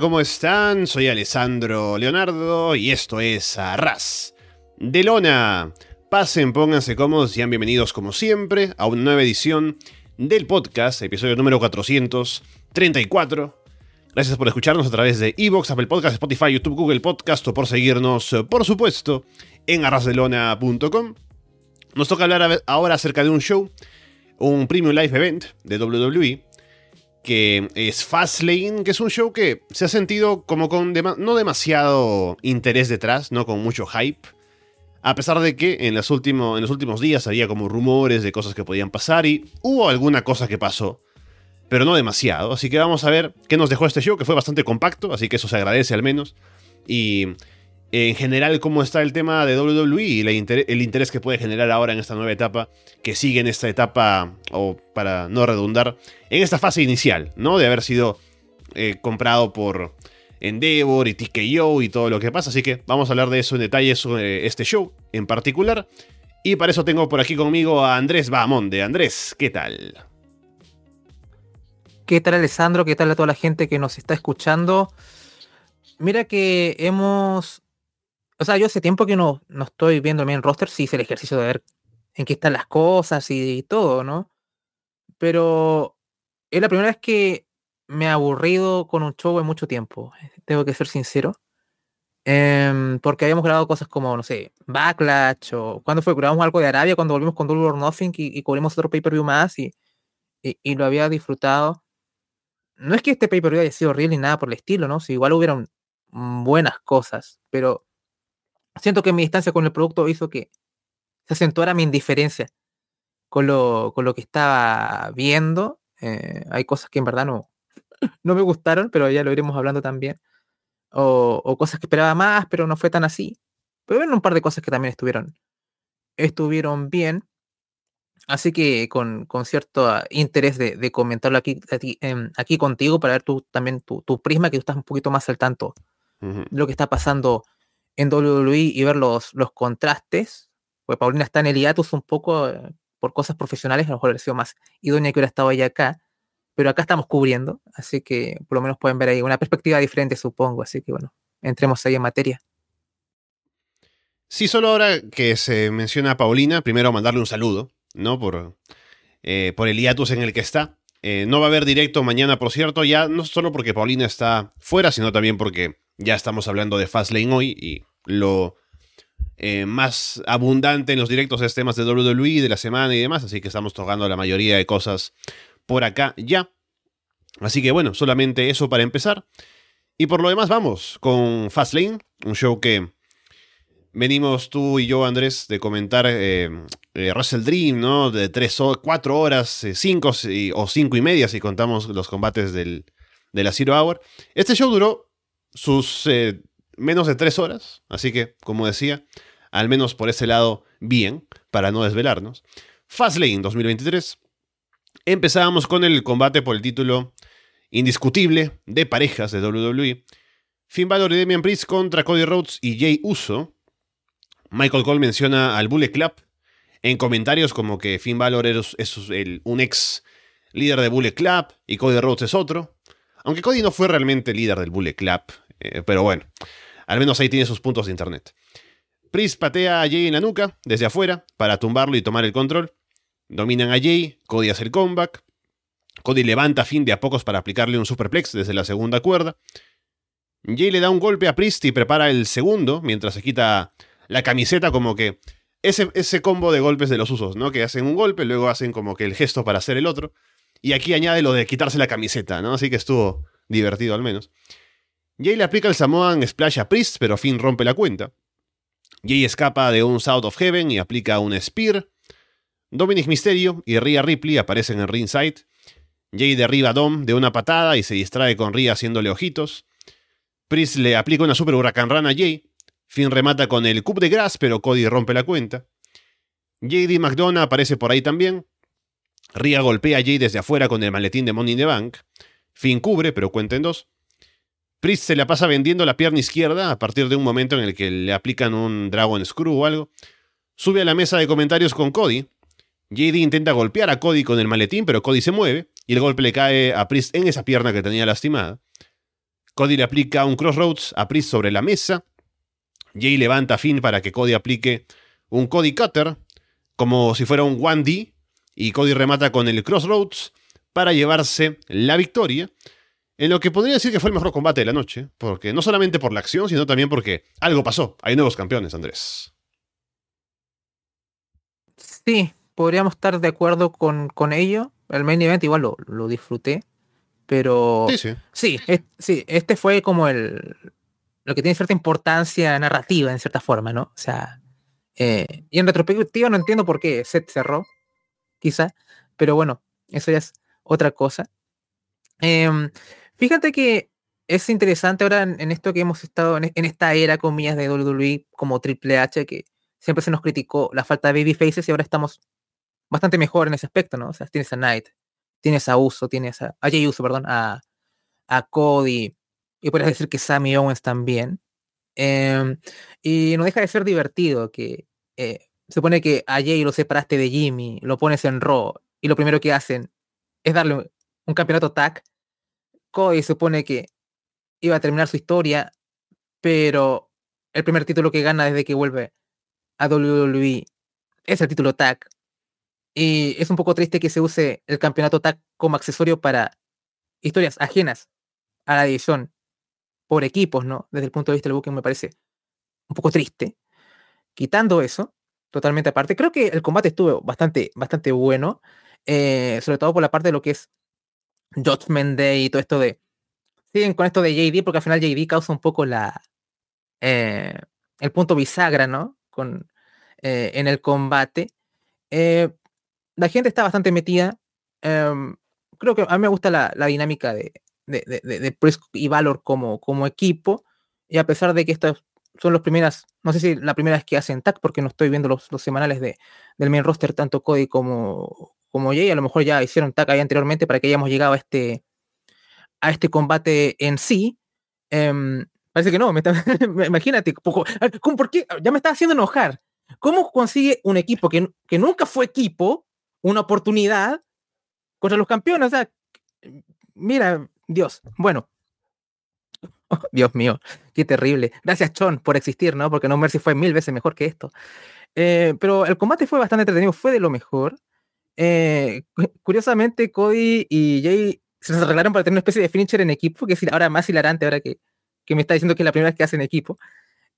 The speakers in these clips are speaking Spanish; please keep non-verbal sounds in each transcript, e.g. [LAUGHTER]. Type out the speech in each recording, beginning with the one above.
¿cómo están? Soy Alessandro Leonardo y esto es Arras de Lona. Pasen, pónganse cómodos y sean bienvenidos como siempre a una nueva edición del podcast, episodio número 434. Gracias por escucharnos a través de Evox, Apple Podcast, Spotify, YouTube, Google Podcast o por seguirnos, por supuesto, en arrasdelona.com. Nos toca hablar ahora acerca de un show, un Premium Live Event de WWE que es Fastlane, que es un show que se ha sentido como con no demasiado interés detrás, no con mucho hype. A pesar de que en, los últimos, en los últimos días había como rumores de cosas que podían pasar y hubo alguna cosa que pasó, pero no demasiado. Así que vamos a ver qué nos dejó este show, que fue bastante compacto, así que eso se agradece al menos. Y en general cómo está el tema de WWE y el interés que puede generar ahora en esta nueva etapa, que sigue en esta etapa, o para no redundar, en esta fase inicial, ¿no? De haber sido eh, comprado por Endeavor y TKO y todo lo que pasa. Así que vamos a hablar de eso en detalle sobre este show en particular. Y para eso tengo por aquí conmigo a Andrés Bahamonde. Andrés, ¿qué tal? ¿Qué tal Alessandro? ¿Qué tal a toda la gente que nos está escuchando? Mira que hemos o sea, yo hace tiempo que no, no estoy viendo bien roster, sí hice el ejercicio de ver en qué están las cosas y, todo, ¿no? Pero es la primera vez que me he aburrido con un show en mucho tiempo, eh, tengo que ser sincero. Em, porque habíamos grabado cosas como, no sé, Backlash o cuando fue, grabamos algo de Arabia, cuando volvimos con Double or Nothing y, cubrimos otro pay-per-view más y, y, lo había disfrutado. No es que este pay-per-view haya sido horrible ni nada por el estilo, ¿no? Si igual hubieron buenas cosas, pero siento que mi distancia con el producto hizo que se acentuara mi indiferencia con lo, con lo que estaba viendo. Eh, hay cosas que en verdad no, no me gustaron, pero ya lo iremos hablando también. O, cosas que esperaba más, pero no fue tan así. Pero bueno, un par de cosas que también estuvieron, estuvieron bien. Así que con, con cierto interés de, comentarlo aquí, em, aquí, contigo para ver tú también tu, prisma, que tú estás un poquito más al tanto de lo que está pasando en WWE y ver los, los contrastes, pues Paulina está en el hiatus un poco eh, por cosas profesionales, a lo mejor hubiera sido más idónea que hubiera estado ella acá, pero acá estamos cubriendo, así que por lo menos pueden ver ahí una perspectiva diferente, supongo, así que bueno, entremos ahí en materia. Sí, solo ahora que se menciona a Paulina, primero mandarle un saludo, ¿no? Por, eh, por el hiatus en el que está. Eh, no va a haber directo mañana, por cierto, ya no solo porque Paulina está fuera, sino también porque ya estamos hablando de Fastlane hoy y lo eh, más abundante en los directos es temas de WWE, de la semana y demás, así que estamos tocando la mayoría de cosas por acá ya. Así que bueno, solamente eso para empezar. Y por lo demás vamos con Fastlane, un show que venimos tú y yo, Andrés, de comentar eh, eh, Russell Dream, ¿no? De tres o cuatro horas, cinco o cinco y media si contamos los combates del, de la Zero Hour. Este show duró sus menos de tres horas, así que, como decía, al menos por ese lado, bien, para no desvelarnos. Fastlane 2023. Empezábamos con el combate por el título indiscutible de parejas de WWE. Finn Balor y Damian Priest contra Cody Rhodes y Jay Uso. Michael Cole menciona al Bullet Club en comentarios como que Finn Balor es, un ex líder de Bullet Club y Cody Rhodes es otro. Aunque Cody no fue realmente líder del Bullet Club, eh, pero bueno. Al menos ahí tiene sus puntos de internet. Priest patea a Jay en la nuca, desde afuera, para tumbarlo y tomar el control. Dominan a Jay, Cody hace el comeback. Cody levanta a Finn de a pocos para aplicarle un superplex desde la segunda cuerda. Jay le da un golpe a Priest y prepara el segundo, mientras se quita la camiseta como que ese, ese combo de golpes de los usos, ¿no? Que hacen un golpe, luego hacen como que el gesto para hacer el otro. Y aquí añade lo de quitarse la camiseta, ¿no? Así que estuvo divertido al menos. Jay le aplica el Samoan Splash a Priest, pero Finn rompe la cuenta. Jay escapa de un South of Heaven y aplica un Spear. Dominic Mysterio y Rhea Ripley aparecen en ringside. Jay derriba a Dom de una patada y se distrae con Rhea haciéndole ojitos. Priest le aplica una super huracán rana a Jay. Finn remata con el Cup de Grass, pero Cody rompe la cuenta. JD McDonough aparece por ahí también. Rhea golpea a Jay desde afuera con el maletín de Money in the Bank. Finn cubre, pero cuenta en dos. Priest se la pasa vendiendo la pierna izquierda a partir de un momento en el que le aplican un Dragon Screw o algo. Sube a la mesa de comentarios con Cody. JD intenta golpear a Cody con el maletín, pero Cody se mueve y el golpe le cae a Priest en esa pierna que tenía lastimada. Cody le aplica un Crossroads a Priest sobre la mesa. Jay levanta a Finn para que Cody aplique un Cody Cutter, como si fuera un 1D, y Cody remata con el Crossroads para llevarse la victoria. En lo que podría decir que fue el mejor combate de la noche, porque no solamente por la acción, sino también porque algo pasó. Hay nuevos campeones, Andrés. Sí, podríamos estar de acuerdo con, con ello. El main event igual lo, lo disfruté. Pero Sí, sí. sí, es- sí, este fue como el lo que tiene cierta importancia narrativa en cierta forma, ¿no? O sea, eh, y en retrospectiva no entiendo por qué se cerró, quizá, pero bueno, eso ya es otra cosa. Em, fíjate que es interesante ahora en, esto que hemos estado en, esta era, comillas, de WWE como Triple H, que siempre se nos criticó la falta de baby faces y ahora estamos bastante mejor en ese aspecto, ¿no? O sea, tienes a Knight, tienes a Uso, tienes a, a Jey Uso, perdón, a, Cody, y podrías decir que Sammy Owens también. Em, y no deja de ser divertido que eh, se supone que a Jay lo separaste de Jimmy, lo pones en Raw, y lo primero que hacen es darle un, un campeonato tag. Se supone que iba a terminar su historia, pero el primer título que gana desde que vuelve a WWE es el título tag. Y es un poco triste que se use el campeonato tag como accesorio para historias ajenas a la división por equipos, ¿no? Desde el punto de vista del booking me parece un poco triste. Quitando eso, totalmente aparte, creo que el combate estuvo bastante, bastante bueno, eh, sobre todo por la parte de lo que es Judgment Day y todo esto de... Siguen con esto de JD, porque al final JD causa un poco la... eh, el punto bisagra, ¿no? Con, eh, en el combate. Eh, la gente está bastante metida. em, creo que a mí me gusta la, la dinámica de, de, de, de- y Valor como, como equipo. Y a pesar de que estas son las primeras, no sé si la primera vez que hacen tag, porque no estoy viendo los, los semanales de, del main roster, tanto Cody como, como Jay. A lo mejor ya hicieron tag ahí anteriormente para que hayamos llegado a este, a este combate en sí. Em, parece que no, me [LAUGHS] imagínate, poco- ¿cómo- ¿por? Ya me está haciendo enojar. ¿Cómo consigue un equipo que, que nunca fue equipo una oportunidad contra los campeones? Mira, Dios, bueno. Oh, Dios mío, qué terrible. Gracias, Chon, por existir, ¿no? Porque No Mercy fue mil veces mejor que esto. Eh, pero el combate fue bastante entretenido, fue de lo mejor. Eh, cu- curiosamente, Cody y Jay se las arreglaron para tener una especie de finisher en equipo, que es ahora más hilarante, ahora que, que me está diciendo que es la primera vez que hacen equipo.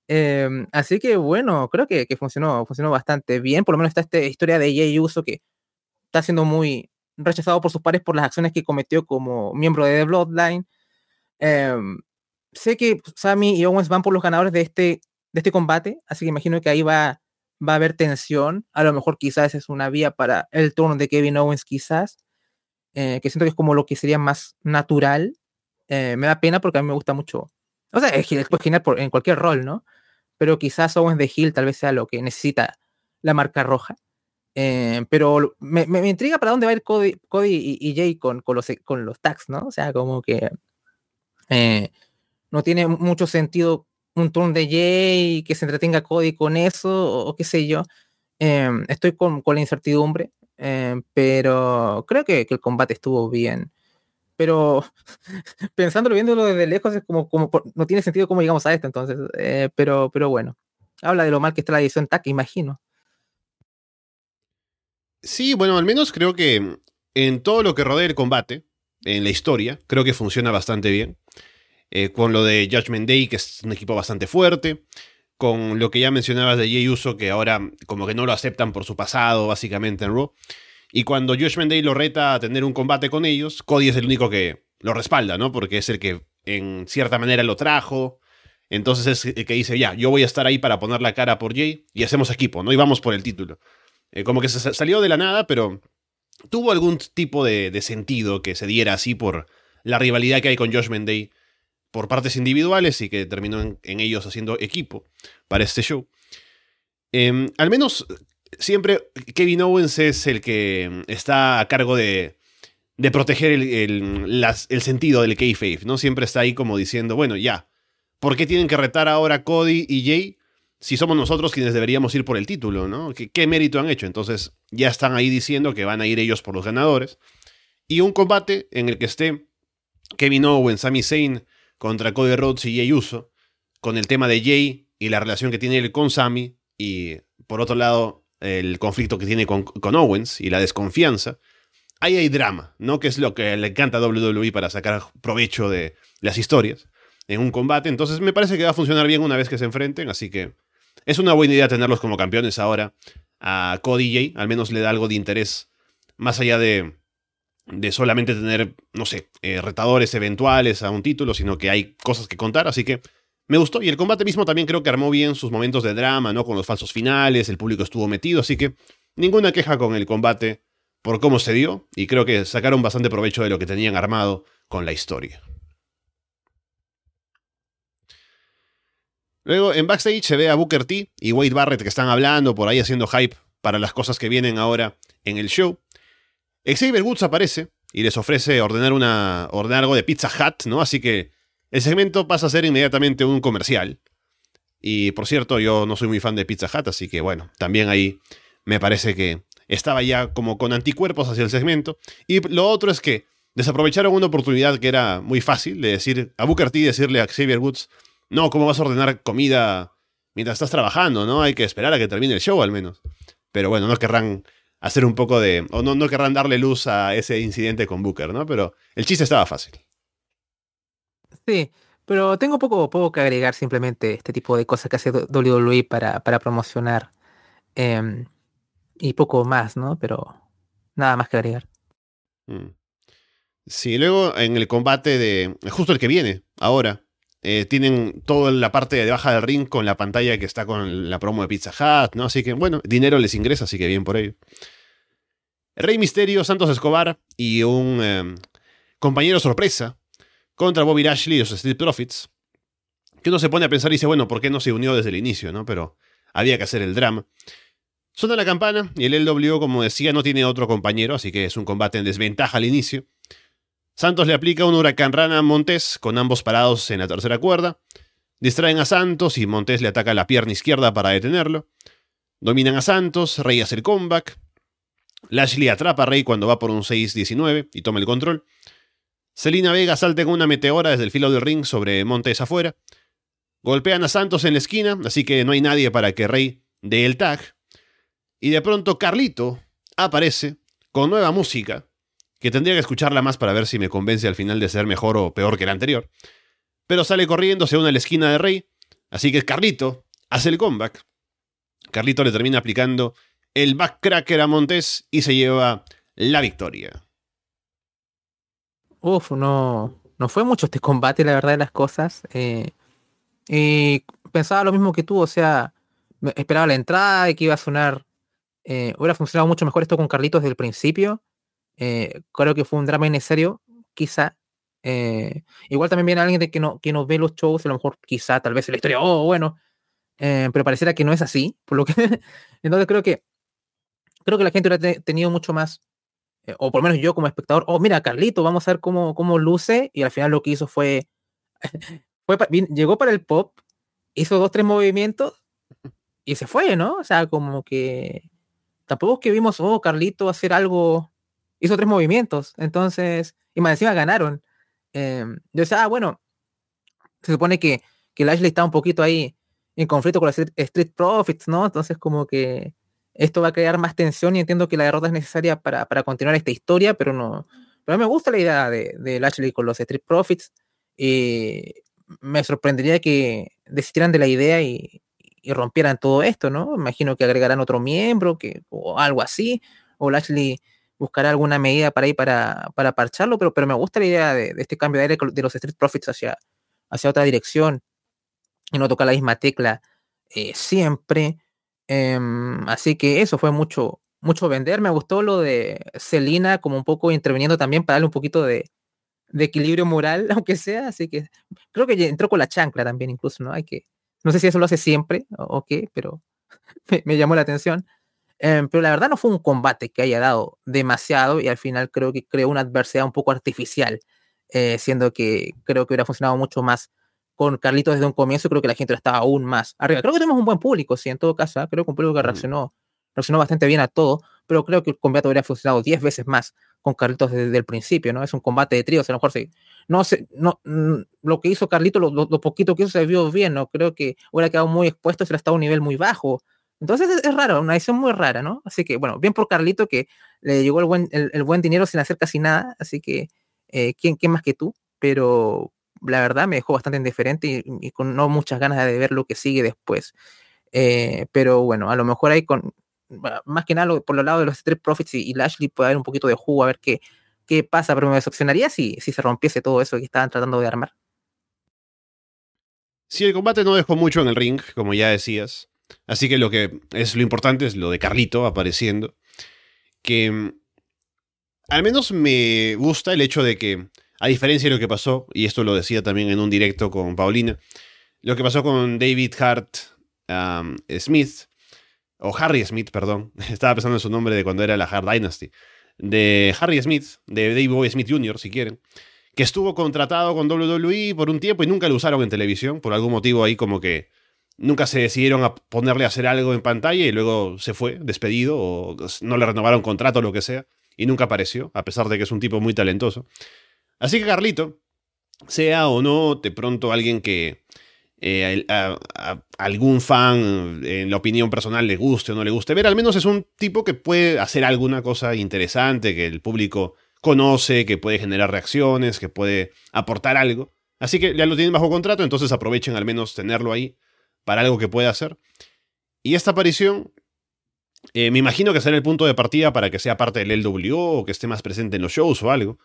Em, así que bueno, creo que, que funcionó, funcionó bastante bien. Por lo menos está esta historia de Jay Uso que está siendo muy rechazado por sus pares por las acciones que cometió como miembro de The Bloodline. Em, sé que Sammy y Owens van por los ganadores de este, de este combate, así que imagino que ahí va, va a haber tensión. A lo mejor quizás es una vía para el turno de Kevin Owens, quizás, eh, que siento que es como lo que sería más natural. Eh, me da pena porque a mí me gusta mucho. O sea, es después genial por, en cualquier rol, ¿no? Pero quizás Owens de Hill tal vez sea lo que necesita la marca roja. Eh, pero me, me- me intriga para dónde va a ir Cody, Cody y, y Jay con, con los, con los tags, ¿no? O sea, como que no tiene mucho sentido un turn de Jay que se entretenga Cody con eso, o, qué sé yo. Eh, estoy con, con la incertidumbre, eh, pero creo que, que el combate estuvo bien. Pero [LAUGHS] pensándolo, viéndolo desde lejos, es como, como no tiene sentido cómo llegamos a esto, entonces. eh, pero, pero bueno, habla de lo mal que está la edición TAC, imagino. Sí, bueno, al menos creo que en todo lo que rodea el combate, en la historia, creo que funciona bastante bien. Eh, con lo de Judgment Day, que es un equipo bastante fuerte. con lo que ya mencionabas de Jey Uso, que ahora como que no lo aceptan por su pasado, básicamente en Raw. Y cuando Josh Day lo reta a tener un combate con ellos, Cody es el único que lo respalda, ¿no? Porque es el que en cierta manera lo trajo. Entonces es el que dice, ya, yo voy a estar ahí para poner la cara por Jay y hacemos equipo, ¿no? Y vamos por el título. Eh, como que se salió de la nada, pero tuvo algún tipo de, de, sentido que se diera así por la rivalidad que hay con Josh Day por partes individuales y que terminó en, ellos haciendo equipo para este show. Em, al menos siempre Kevin Owens es el que está a cargo de, proteger el, el, sentido del kayfabe, ¿no? Siempre está ahí como diciendo, bueno, ya, ¿por qué tienen que retar ahora Cody y Jay si somos nosotros quienes deberíamos ir por el título, ¿no? ¿Qué, ¿Qué, mérito han hecho? Entonces ya están ahí diciendo que van a ir ellos por los ganadores. Y un combate en el que esté Kevin Owens, Sami Zayn contra Cody Rhodes y Jay Uso, con el tema de Jay y la relación que tiene él con Sami, y por otro lado, el conflicto que tiene con, Owens y la desconfianza. Ahí hay drama, ¿no? Que es lo que le encanta a WWE para sacar provecho de las historias en un combate. Entonces me parece que va a funcionar bien una vez que se enfrenten, así que es una buena idea tenerlos como campeones ahora. A Cody Jay, al menos le da algo de interés, más allá de, de solamente tener, no sé, eh, retadores eventuales a un título, sino que hay cosas que contar, así que me gustó. Y el combate mismo también creo que armó bien sus momentos de drama, ¿no? Con los falsos finales, el público estuvo metido, así que ninguna queja con el combate por cómo se dio, y creo que sacaron bastante provecho de lo que tenían armado con la historia. Luego en backstage se ve a Booker T y Wade Barrett que están hablando por ahí haciendo hype para las cosas que vienen ahora en el show. Xavier Woods aparece y les ofrece ordenar, una, ordenar algo de Pizza Hut, ¿no? Así que el segmento pasa a ser inmediatamente un comercial. Y por cierto, yo no soy muy fan de Pizza Hut, así que bueno, también ahí me parece que estaba ya como con anticuerpos hacia el segmento. Y lo otro es que desaprovecharon una oportunidad que era muy fácil de decir a Booker T decirle a Xavier Woods, no, ¿cómo vas a ordenar comida mientras estás trabajando? ¿No? Hay que esperar a que termine el show al menos. Pero bueno, no querrán hacer un poco de. O no, no querrán darle luz a ese incidente con Booker, ¿no? Pero el chiste estaba fácil. Sí, pero tengo poco, poco que agregar simplemente este tipo de cosas que hace WWE para, para promocionar. Em, y poco más, ¿no? Pero nada más que agregar. Mm. Sí, luego en el combate de. Justo el que viene, ahora. Eh, tienen toda la parte de baja del ring con la pantalla que está con la promo de Pizza Hut, ¿no? Así que, bueno, dinero les ingresa, así que bien por ello. Rey Misterio, Santos Escobar y un em, compañero sorpresa contra Bobby Lashley y los Street Profits. Que uno se pone a pensar y dice, bueno, ¿por qué no se unió desde el inicio, no? Pero había que hacer el drama. Suena la campana y el LWO, como decía, no tiene otro compañero, así que es un combate en desventaja al inicio. Santos le aplica un huracán rana a Montés, con ambos parados en la tercera cuerda. Distraen a Santos y Montés le ataca la pierna izquierda para detenerlo. Dominan a Santos, Rey hace el comeback. Lashley atrapa a Rey cuando va por un 6-19 y toma el control. Selina Vega salta con una meteora desde el filo del ring sobre Montes afuera. Golpean a Santos en la esquina, así que no hay nadie para que Rey dé el tag. Y de pronto Carlito aparece con nueva música que tendría que escucharla más para ver si me convence al final de ser mejor o peor que la anterior. Pero sale corriendo, se une a la esquina de Rey, así que Carlito hace el comeback. Carlito le termina aplicando el backcracker a Montes y se lleva la victoria. Uf, no, no fue mucho este combate, la verdad de las cosas. Eh, y pensaba lo mismo que tú, o sea, esperaba la entrada y que iba a sonar. Eh, hubiera funcionado mucho mejor esto con Carlito desde el principio. Eh, creo que fue un drama innecesario, quizá. Eh, igual también viene alguien de que no, que no ve los shows, a lo mejor quizá, tal vez en la historia, oh, bueno, eh, pero pareciera que no es así, por lo que, [LAUGHS] entonces creo que, creo que la gente hubiera tenido mucho más, o por lo menos yo como espectador, oh, mira, Carlito, vamos a ver cómo, cómo luce, y al final lo que hizo fue, [LAUGHS] fue llegó para el pop, hizo dos, tres movimientos, y se fue, ¿no? O sea, como que tampoco es que vimos, oh, Carlito hacer algo hizo tres movimientos. Entonces, y más encima ganaron. Em, yo decía, ah, bueno, se supone que, que Lashley está un poquito ahí en conflicto con los Street Profits, ¿no? Entonces, como que esto va a crear más tensión y entiendo que la derrota es necesaria para, para continuar esta historia, pero no. Pero me gusta la idea de, Lashley con los Street Profits. Y me sorprendería que desistieran de la idea y, rompieran todo esto, ¿no? Imagino que agregarán otro miembro que, o algo así, o Lashley buscará alguna medida para ir para, para parcharlo, pero, pero me gusta la idea de, este cambio de aire de los Street Profits hacia, hacia otra dirección y no tocar la misma tecla eh, siempre. Em, así que eso fue mucho, mucho vender. Me gustó lo de Celina como un poco interviniendo también para darle un poquito de, de equilibrio moral, [LAUGHS] aunque sea. Así que creo que entró con la chancla también, incluso, ¿no? Hay que, no sé si eso lo hace siempre o, qué, pero [LAUGHS] me, llamó la atención. Em, pero la verdad no fue un combate que haya dado demasiado y al final creo que creó una adversidad un poco artificial, eh, siendo que creo que hubiera funcionado mucho más con Carlitos desde un comienzo. Creo que la gente estaba aún más arriba. Creo que tenemos un buen público, sí, en todo caso. ¿eh? Creo que un público que reaccionó, reaccionó bastante bien a todo, pero creo que el combate habría funcionado 10 veces más con Carlitos desde el principio, ¿no? Es un combate de tríos, a lo mejor sí. No sé, no, lo que hizo Carlitos, lo, poquito que hizo se vio bien, ¿no? Creo que hubiera quedado muy expuesto si hubiera estado a un nivel muy bajo. Entonces es, raro, una edición muy rara, ¿no? Así que, bueno, bien por Carlito que le llegó el buen, el, buen dinero sin hacer casi nada, así que, eh, ¿quién, ¿quién más que tú? Pero la verdad me dejó bastante indiferente y, con no muchas ganas de ver lo que sigue después. Eh, pero bueno, a lo mejor ahí con, más que nada por los lados de los Street Profits y, Lashley puede haber un poquito de jugo a ver qué, qué pasa, pero me decepcionaría si, si se rompiese todo eso que estaban tratando de armar. Sí, el combate no dejó mucho en el ring, como ya decías. Así que lo que es lo importante es lo de Carlito apareciendo. Que mm, al menos me gusta el hecho de que, a diferencia de lo que pasó, y esto lo decía también en un directo con Paulina, lo que pasó con David Hart Smith, o Harry Smith, perdón, [LAUGHS] estaba pensando en su nombre de cuando era la Hard Dynasty, de Harry Smith, de Dave Boy Smith Jr., si quieren, que estuvo contratado con WWE por un tiempo y nunca lo usaron en televisión, por algún motivo ahí como que nunca se decidieron a ponerle a hacer algo en pantalla y luego se fue despedido o no le renovaron contrato o lo que sea y nunca apareció, a pesar de que es un tipo muy talentoso. Así que Carlito, sea o no de pronto alguien que eh, algún fan, en la opinión personal, le guste o no le guste ver, al menos es un tipo que puede hacer alguna cosa interesante, que el público conoce, que puede generar reacciones, que puede aportar algo. Así que ya lo tienen bajo contrato, entonces aprovechen al menos tenerlo ahí para algo que pueda hacer. Y esta aparición, eh, me imagino que será el punto de partida para que sea parte del LWO o que esté más presente en los shows o algo.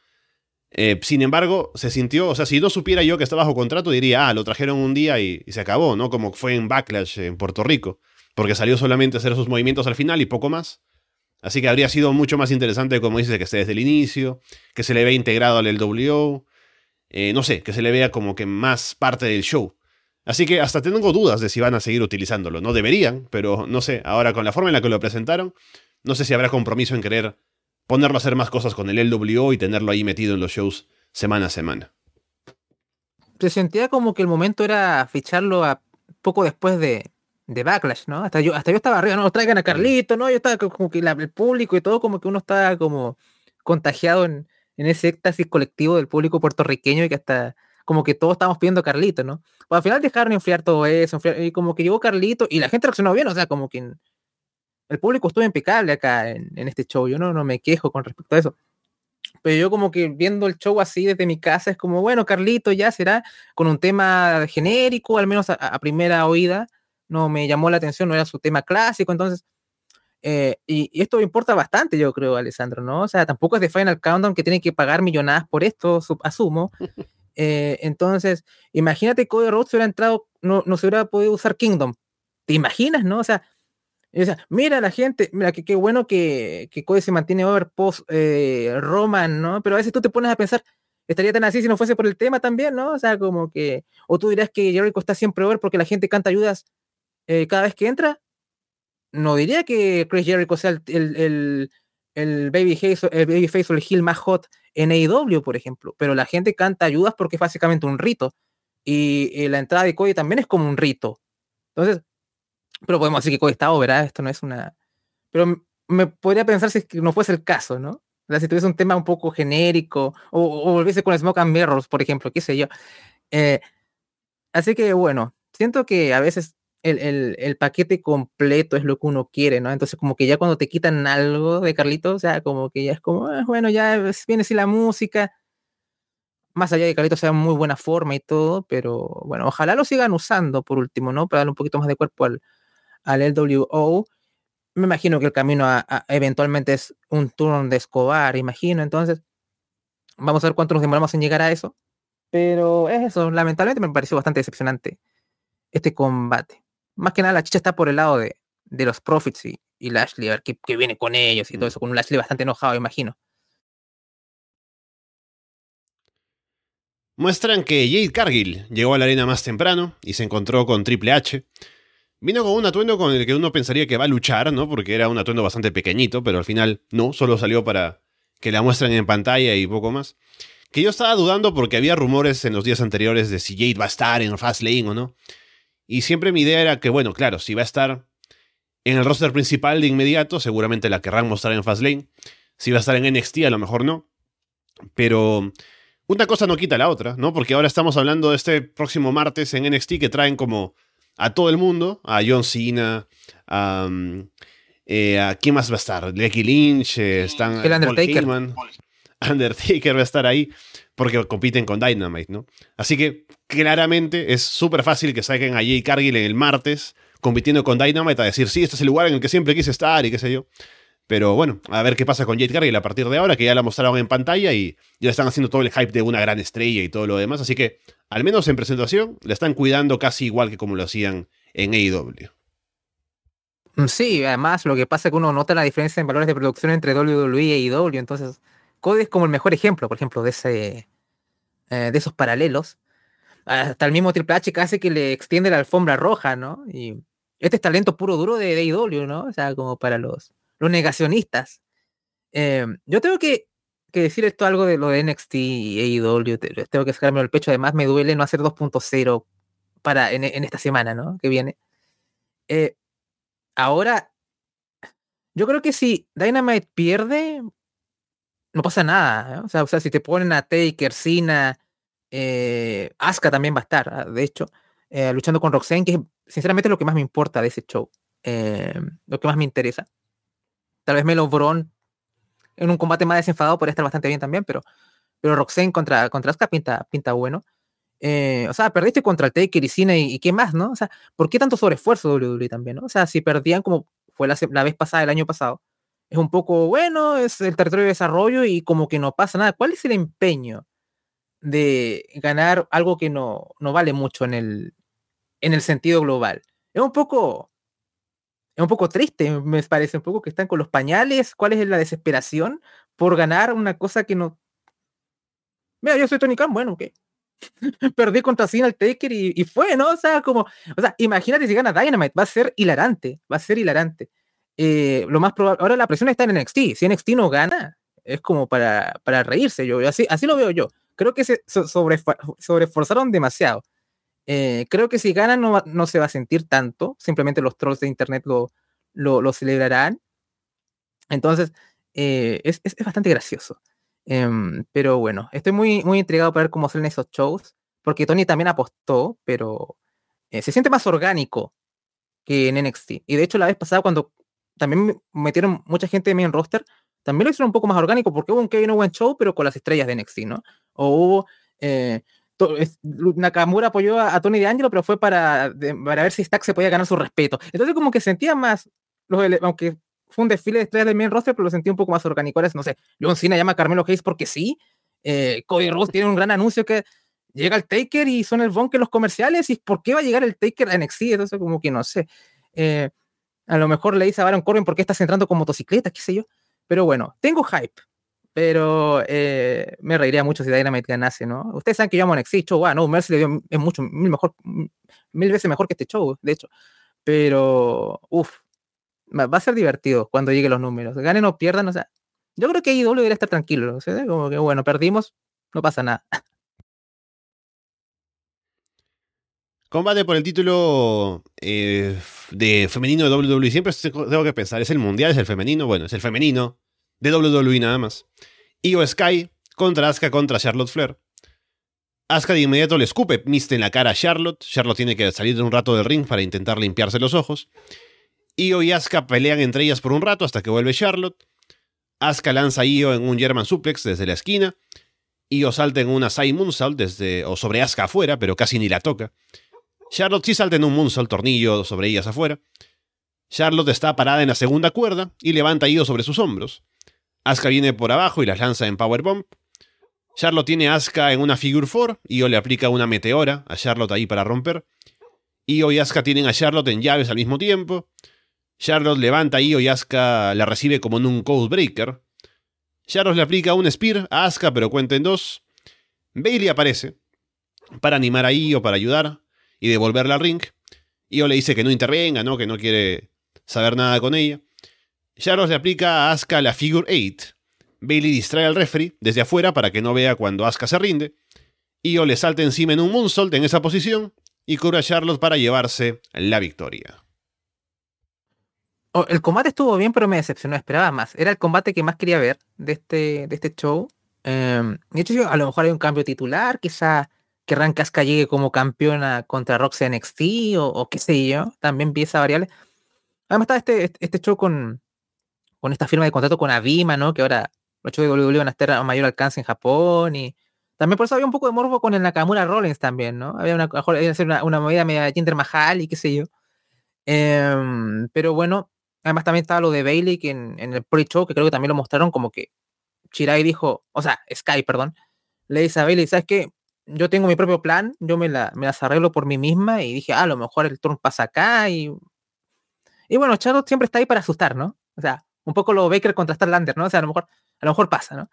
Eh, sin embargo, se sintió, o sea, si no supiera yo que está bajo contrato, diría, ah, lo trajeron un día y, se acabó, ¿no? Como fue en Backlash en Puerto Rico, porque salió solamente a hacer sus movimientos al final y poco más. Así que habría sido mucho más interesante, como dices, que esté desde el inicio, que se le vea integrado al LWO, eh, no sé, que se le vea como que más parte del show. Así que hasta tengo dudas de si van a seguir utilizándolo. No deberían, pero no sé, ahora con la forma en la que lo presentaron, no sé si habrá compromiso en querer ponerlo a hacer más cosas con el LWO y tenerlo ahí metido en los shows semana a semana. Se sentía como que el momento era ficharlo a poco después de, de Backlash, ¿no? Hasta yo, hasta yo estaba arriba, no, traigan a Carlito, ¿no? Yo estaba como que el público y todo, como que uno estaba como contagiado en, ese éxtasis colectivo del público puertorriqueño y que hasta como que todos estábamos pidiendo a Carlito, ¿no? Pues al final dejaron enfriar todo eso, y como que llegó Carlito y la gente reaccionó bien, o sea, como que el público estuvo impecable acá en, este show. Yo no, no me quejo con respecto a eso. Pero yo como que viendo el show así desde mi casa es como, bueno, Carlito ya será con un tema genérico, al menos a, primera oída. No me llamó la atención, no era su tema clásico. Entonces, eh, y, esto importa bastante, yo creo, Alessandro, ¿no? O sea, tampoco es de Final Countdown que tiene que pagar millonadas por esto, asumo. [LAUGHS] Eh, entonces, imagínate Cody Rhodes hubiera entrado, no, no se hubiera podido usar Kingdom. ¿Te imaginas, no? O sea, mira la gente, mira, que qué bueno que, que Cody se mantiene over post eh, Roman, ¿no? Pero a veces tú te pones a pensar, estaría tan así si no fuese por el tema también, ¿no? O sea, como que, o tú dirás que Jericho está siempre over porque la gente canta ayudas eh, cada vez que entra. No diría que Chris Jericho sea el, el, baby face, el babyface o el heel más hot en AEW, por ejemplo, pero la gente canta ayudas porque es básicamente un rito. Y, la entrada de Cody también es como un rito. Entonces, pero podemos decir que Cody está ¿verdad? Esto no es una. Pero me podría pensar si no fuese el caso, ¿no? O sea, si tuviese un tema un poco genérico, o, o volviese con Smoke and Mirrors, por ejemplo, qué sé yo. Eh, así que bueno, siento que a veces el, el, el, paquete completo es lo que uno quiere, ¿no? Entonces, como que ya cuando te quitan algo de Carlitos, o sea, como que ya es como, ah, bueno, ya viene así la música, Más allá de que Carlito sea muy buena forma y todo, pero bueno, ojalá lo sigan usando por último, ¿no? Para darle un poquito más de cuerpo al, al LWO. Me imagino que el camino eventualmente es un turno de Escobar, imagino. Entonces, vamos a ver cuánto nos demoramos en llegar a eso. Pero es eso, lamentablemente me pareció bastante decepcionante este combate. Más que nada la chicha está por el lado de, de los Profits y, y Lashley, a ver qué, qué, viene con ellos y todo mm. eso, con un Lashley bastante enojado, imagino. Muestran que Jade Cargill llegó a la arena más temprano y se encontró con Triple H. Vino con un atuendo con el que uno pensaría que va a luchar, ¿no? Porque era un atuendo bastante pequeñito, pero al final no, solo salió para que la muestren en pantalla y poco más. Que yo estaba dudando porque había rumores en los días anteriores de si Jade va a estar en Fastlane o no. Y siempre mi idea era que, bueno, claro, si va a estar en el roster principal de inmediato, seguramente la querrán mostrar en Fastlane. Si va a estar en NXT, a lo mejor no. Pero una cosa no quita la otra, ¿no? Porque ahora estamos hablando de este próximo martes en NXT que traen como a todo el mundo, a John Cena, a, mm, eh, a ¿quién más va a estar? Lecky Lynch, eh, están el Undertaker. Undertaker va a estar ahí porque compiten con Dynamite, ¿no? Así que claramente es súper fácil que saquen a Jay Cargill en el martes compitiendo con Dynamite a decir, sí, este es el lugar en el que siempre quise estar y qué sé yo. Pero bueno, a ver qué pasa con Jade Cargill a partir de ahora, que ya la mostraron en pantalla y ya están haciendo todo el hype de una gran estrella y todo lo demás. Así que, al menos en presentación, la están cuidando casi igual que como lo hacían en AEW. Mm, sí, además lo que pasa es que uno nota la diferencia en valores de producción entre WWE y AEW. Entonces, Cody es como el mejor ejemplo, por ejemplo, de, ese, eh, de esos paralelos. Hasta el mismo Triple H casi que le extiende la alfombra roja, ¿no? Y este es talento puro duro de AEW, ¿no? O sea, como para los los negacionistas. Em, yo tengo que, decir esto algo de lo de NXT y AEW, tengo que sacarme el pecho, además me duele no hacer 2.0 para en, esta semana, ¿no? Que viene. Eh, ahora, yo creo que si Dynamite pierde, no pasa nada. O, sea, o, sea, si te ponen a Taker, Cena, eh, Asuka también va a estar, ah, de hecho, eh, luchando con Roxanne, que es sinceramente lo que más me importa de ese show, em, lo que más me interesa. Tal vez Melo Bron en un combate más desenfadado podría estar bastante bien también, pero, pero Roxanne contra, contra Asuka pinta, pinta bueno. Eh, o sea, perdiste contra el Taker y Cena y, qué más, ¿no? O sea, ¿por qué tanto sobreesfuerzo WWE también. O sea, si perdían como fue la, la, vez pasada, el año pasado, es un poco, bueno, es el territorio de desarrollo y como que no pasa nada. ¿Cuál es el empeño de ganar algo que no, no vale mucho en el, en el sentido global? Es un poco, es un poco triste, me parece un poco que están con los pañales. ¿Cuál es la desesperación por ganar una cosa que no. Mira, yo soy Tony Khan, bueno, ¿qué? [LAUGHS] Perdí contra Cena al Taker y, fue, ¿no? O sea, como. O sea, imagínate si gana Dynamite, va a ser hilarante, va a ser hilarante. Eh, lo más probable. Ahora la presión está en NXT. Si NXT no gana, es como para, para reírse. Yo, así, así lo veo yo. Creo que se sobreesforzaron demasiado. Eh, creo que si gana no, no, se va a sentir tanto, simplemente los trolls de internet lo, lo, celebrarán. Entonces, eh, es, es, bastante gracioso. Em, pero bueno, estoy muy, muy intrigado para ver cómo salen esos shows, porque Tony también apostó, pero se siente más orgánico que en NXT. Y de hecho, la vez pasada, cuando también metieron mucha gente de main roster, también lo hicieron un poco más orgánico, porque hubo un Kevin Owens show, pero con las estrellas de NXT, ¿no? O hubo Nakamura apoyó a, Tony de Angelo, pero fue para, para ver si Stack se podía ganar su respeto. Entonces, como que sentía más, aunque fue un desfile de estrellas del main roster, pero lo sentía un poco más orgánico. no sé, John Cena llama a Carmelo Hayes porque sí. Eh, Cody Rhodes tiene un gran anuncio que llega el Taker y son el bonk en los comerciales. ¿Y por qué va a llegar el Taker a NXT? Entonces, como que no sé. Eh, a lo mejor le dice a Baron Corbin por qué estás entrando con motocicleta, qué sé yo. Pero bueno, tengo hype pero eh, me reiría mucho si Dynamite ganase, ¿no? Ustedes saben que yo amo NXT, show, ah, no, Mercy le dio, es mucho, mil, mejor, mil veces mejor que este show, de hecho. Pero, uff, va a ser divertido cuando lleguen los números. Ganen o pierdan, o sea, yo creo que IW debería estar tranquilo, o sea, como que, bueno, perdimos, no pasa nada. [LAUGHS] Combate por el título eh, de femenino de WWE. Siempre tengo que pensar, ¿es el mundial? ¿Es el femenino? Bueno, es el femenino de WWE nada más. Io Sky contra Asuka contra Charlotte Flair. Asuka de inmediato le escupe mist en la cara a Charlotte. Charlotte tiene que salir de un rato del ring para intentar limpiarse los ojos. Io y Asuka pelean entre ellas por un rato hasta que vuelve Charlotte. Asuka lanza a Io en un German suplex desde la esquina. Io salta en una side moonsault desde, o sobre Asuka afuera, pero casi ni la toca. Charlotte sí salta en un moonsault tornillo sobre ellas afuera. Charlotte está parada en la segunda cuerda y levanta a Io sobre sus hombros. Asuka viene por abajo y las lanza en powerbomb. Charlotte tiene a Asuka en una figure 4, Io le aplica una meteora a Charlotte ahí para romper. Io y Asuka tienen a Charlotte en llaves al mismo tiempo. Charlotte levanta a Io y Asuka la recibe como en un code breaker. Charlotte le aplica un spear a Asuka, pero cuenta en dos. Bailey aparece para animar a Io, para ayudar y devolverla al ring. Io le dice que no intervenga, ¿no? que no quiere saber nada con ella. Charlotte le aplica a Asuka la figure 8. Bailey distrae al referee desde afuera para que no vea cuando Asuka se rinde. Io le salta encima en un moonsault en esa posición y cura a Charlotte para llevarse la victoria. Oh, el combate estuvo bien, pero me decepcionó, esperaba más. Era el combate que más quería ver de este, de este show. Eh, de hecho, a lo mejor hay un cambio titular, quizá que Casca llegue como campeona contra Roxy NXT o, o, qué sé yo. También pieza variable. Además está este, este, este show con, con esta firma de contrato con Avima, ¿no? Que ahora los shows de WWE van a estar a mayor alcance en Japón y también por eso había un poco de morbo con el Nakamura Rollins también, ¿no? Había una, una, una movida media Jinder Mahal y qué sé yo. Em, pero bueno, además también estaba lo de Bailey, que en, el pre-show, que creo que también lo mostraron, como que Chirai dijo, o sea, Sky, perdón, le dice a Bailey, ¿sabes qué? Yo tengo mi propio plan, yo me, la, me las arreglo por mí misma y dije, ah, a lo mejor el turno pasa acá y... Y bueno, Charlotte siempre está ahí para asustar, ¿no? O sea, un poco lo Baker contra Starlander, ¿no? O sea, a lo mejor, a lo mejor pasa, ¿no?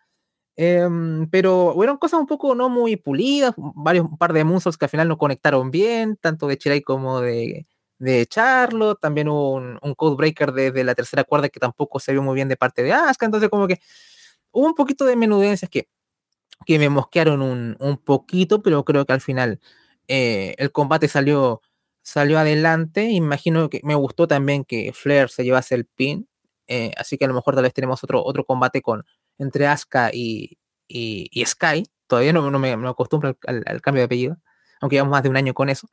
Em, pero fueron cosas un poco no muy pulidas, varios, un par de moonsaults que al final no conectaron bien, tanto de Chirai como de, de Charlotte, también hubo un, un code breaker desde la tercera cuerda que tampoco se vio muy bien de parte de Asuka, entonces como que hubo un poquito de menudencias que, que me mosquearon un, un poquito, pero creo que al final eh, el combate salió, salió adelante, imagino que me gustó también que Flair se llevase el pin, eh, así que a lo mejor tal vez tenemos otro, otro combate con entre Asuka y, y, Sky. Todavía no, no me, acostumbro al, cambio de apellido, aunque llevamos más de un año con eso.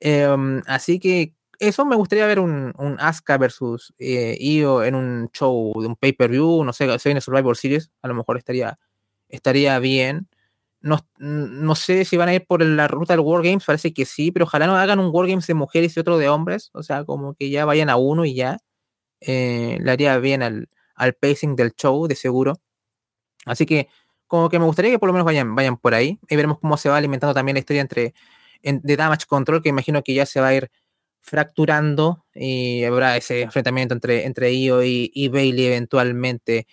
Em, así que eso me gustaría ver un, un Asuka versus eh, Io en un show de un pay-per-view, no sé, si viene Survivor Series, a lo mejor estaría, estaría bien. No, no, sé si van a ir por la ruta del Wargames, parece que sí, pero ojalá no hagan un Wargames de mujeres y otro de hombres, o sea, como que ya vayan a uno y ya. Eh, le haría bien al, al pacing del show, de seguro. Así que como que me gustaría que por lo menos vayan, vayan por ahí y veremos cómo se va alimentando también la historia entre de Damage Control, que imagino que ya se va a ir fracturando y habrá ese enfrentamiento entre, entre Io y, Bailey eventualmente.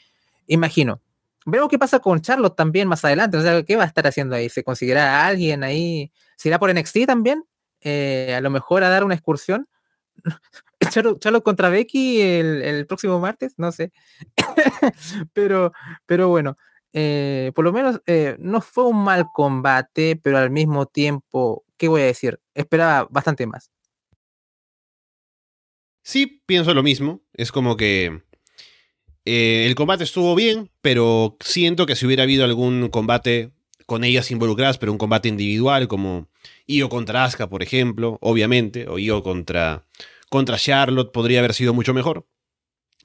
Imagino. Veremos qué pasa con Charlotte también más adelante. O sea, ¿qué va a estar haciendo ahí? ¿Se conseguirá a alguien ahí? ¿Se por NXT también? Eh, a lo mejor a dar una excursión. [LAUGHS] Charlotte, contra Becky el, próximo martes, no sé. [LAUGHS] pero, pero bueno, eh, por lo menos eh, no fue un mal combate, pero al mismo tiempo, ¿qué voy a decir? Esperaba bastante más. Sí, pienso lo mismo. Es como que eh, el combate estuvo bien, pero siento que si hubiera habido algún combate con ellas involucradas, pero un combate individual, como Io contra Asuka, por ejemplo, obviamente, o Io contra contra Charlotte podría haber sido mucho mejor.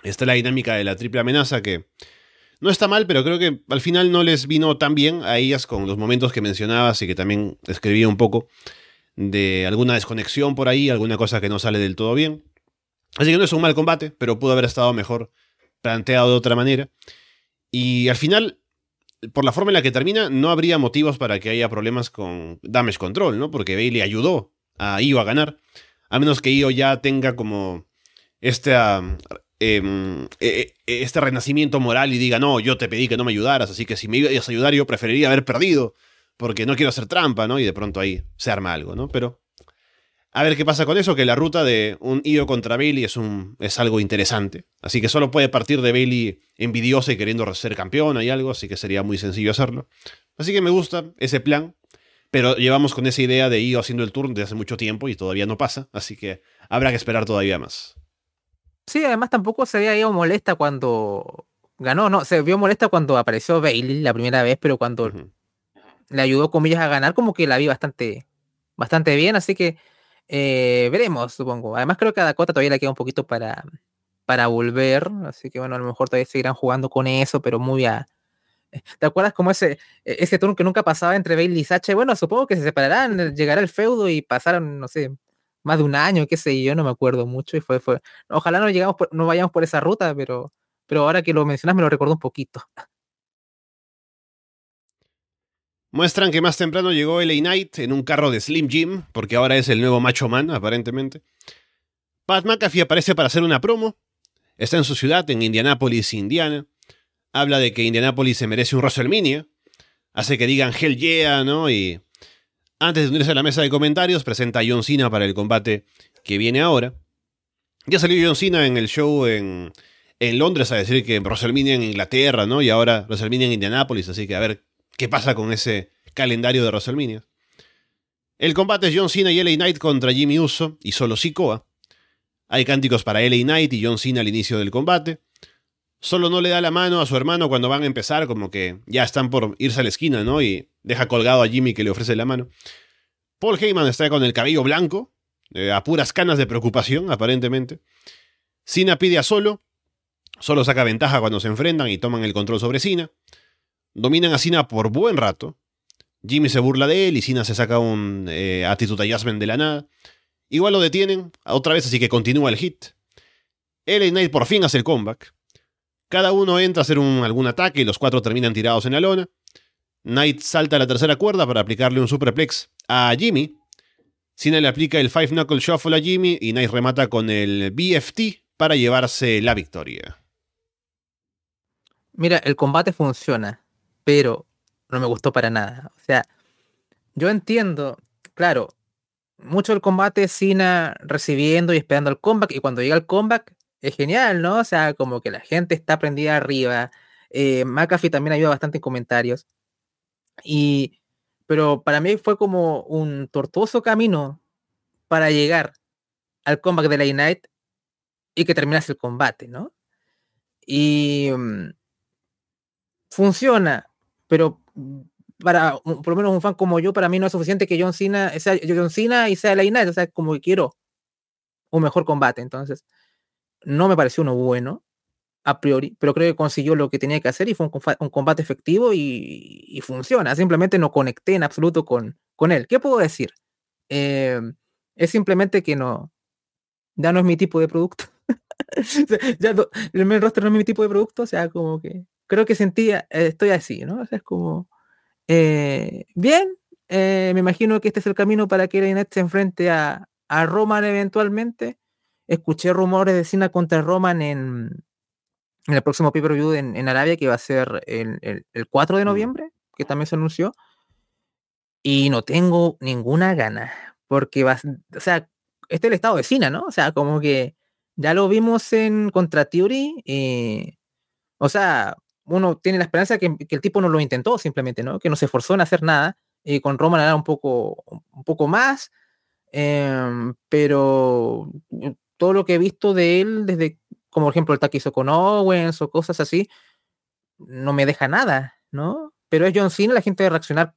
Está la dinámica de la triple amenaza que no está mal, pero creo que al final no les vino tan bien a ellas con los momentos que mencionabas y que también escribía un poco de alguna desconexión por ahí, alguna cosa que no sale del todo bien. Así que no es un mal combate, pero pudo haber estado mejor planteado de otra manera. Y al final, por la forma en la que termina, no habría motivos para que haya problemas con Damage Control, ¿no? Porque Bailey ayudó a Io a ganar a menos que Io ya tenga como este, em, e, e, este renacimiento moral y diga, no, yo te pedí que no me ayudaras, así que si me ibas a ayudar yo preferiría haber perdido, porque no quiero hacer trampa, ¿no? Y de pronto ahí se arma algo, ¿no? Pero a ver qué pasa con eso, que la ruta de un Io contra Bailey es, un, es algo interesante. Así que solo puede partir de Bailey envidiosa y queriendo ser campeona y algo, así que sería muy sencillo hacerlo. Así que me gusta ese plan. Pero llevamos con esa idea de ir haciendo el turno desde hace mucho tiempo y todavía no pasa, así que habrá que esperar todavía más. Sí, además tampoco se había ido molesta cuando ganó, no, se vio molesta cuando apareció Bailey la primera vez, pero cuando le ayudó comillas a ganar, como que la vi bastante, bastante bien, así que eh, veremos, supongo. Además creo que a Dakota todavía le queda un poquito para, para volver, así que bueno, a lo mejor todavía seguirán jugando con eso, pero muy a, [LAUGHS] ¿Te acuerdas como ese, e, ese turno que nunca pasaba entre Bailey y Sacha? Bueno, supongo que se separarán, llegará el feudo y pasaron, no sé, más de un año, qué sé yo, no me acuerdo mucho. Y fue, fue. Ojalá no llegamos no vayamos por esa ruta, pero, pero ahora que lo mencionas me lo recuerdo un poquito. Muestran que más temprano llegó LA Knight en un carro de Slim Jim, porque ahora es el nuevo Macho Man, aparentemente. Pat McAfee aparece para hacer una promo. Está en su ciudad, en Indianápolis, Indiana. Habla de que Indianápolis se merece un WrestleMania. Hace que digan Hell yeah, ¿no? Y antes de unirse a la mesa de comentarios, presenta a John Cena para el combate que viene ahora. Ya salió John Cena en el show en, en Londres a decir que WrestleMania en Inglaterra, ¿no? Y ahora WrestleMania en Indianápolis, así que a ver qué pasa con ese calendario de WrestleMania. El combate es John Cena y LA Knight contra Jimmy Uso y solo Sikoa. Hay cánticos para LA Knight y John Cena al inicio del combate. Solo no le da la mano a su hermano cuando van a empezar, como que ya están por irse a la esquina, ¿no? Y deja colgado a Jimmy que le ofrece la mano. Paul Heyman está con el cabello blanco, eh, a puras canas de preocupación, aparentemente. Cena pide a Solo. Solo saca ventaja cuando se enfrentan y toman el control sobre Cena. Dominan a Cena por buen rato. Jimmy se burla de él y Cena se saca un eh, attitude adjustment de la nada. Igual lo detienen, otra vez, así que continúa el hit. LA Knight por fin hace el comeback. Cada uno entra a hacer algún ataque y los cuatro terminan tirados en la lona. Knight salta a la tercera cuerda para aplicarle un superplex a Jimmy. Cena le aplica el Five Knuckle Shuffle a Jimmy y Knight remata con el BFT para llevarse la victoria. Mira, el combate funciona pero no me gustó para nada. O sea, yo entiendo, claro, mucho del combate Cena recibiendo y esperando el comeback, y cuando llega el comeback es genial, ¿no? O sea, como que la gente está prendida arriba. Eh, McAfee también ayuda bastante en comentarios. Y, pero para mí fue como un tortuoso camino para llegar al comeback de la Night y que terminase el combate, ¿no? Y mm, funciona, pero mm, para por lo menos un fan como yo, para mí no es suficiente que John Cena sea John Cena y sea la Knight, o sea, como que quiero un mejor combate. Entonces, no me pareció uno bueno a priori, pero creo que consiguió lo que tenía que hacer y fue un, combate efectivo y, funciona. Simplemente no conecté en absoluto con, con él. ¿Qué puedo decir? Eh, es simplemente que no, ya no es mi tipo de producto. [LAUGHS] ya el main roster no es mi tipo de producto, o sea, como que creo que sentía, eh, estoy así, ¿no? O sea, es como, eh, bien, eh, me imagino que este es el camino para que Inet se enfrente a, a Roman eventualmente. Escuché rumores de Cena contra Roman en, en el próximo pay-per-view en, Arabia, que va a ser el, el, 4 de mm. noviembre, que también se anunció. Y no tengo ninguna gana, porque va, o sea, este es el estado de Cena, ¿no? O sea, como que ya lo vimos en contra Theory, o sea, uno tiene la esperanza que, que, el tipo no lo intentó simplemente, ¿no? Que no se esforzó en hacer nada. Y con Roman era un poco, un poco más. Em, pero todo lo que he visto de él, desde, como por ejemplo el que hizo con Owens o cosas así, no me deja nada, ¿no? Pero es John Cena, la gente debe reaccionar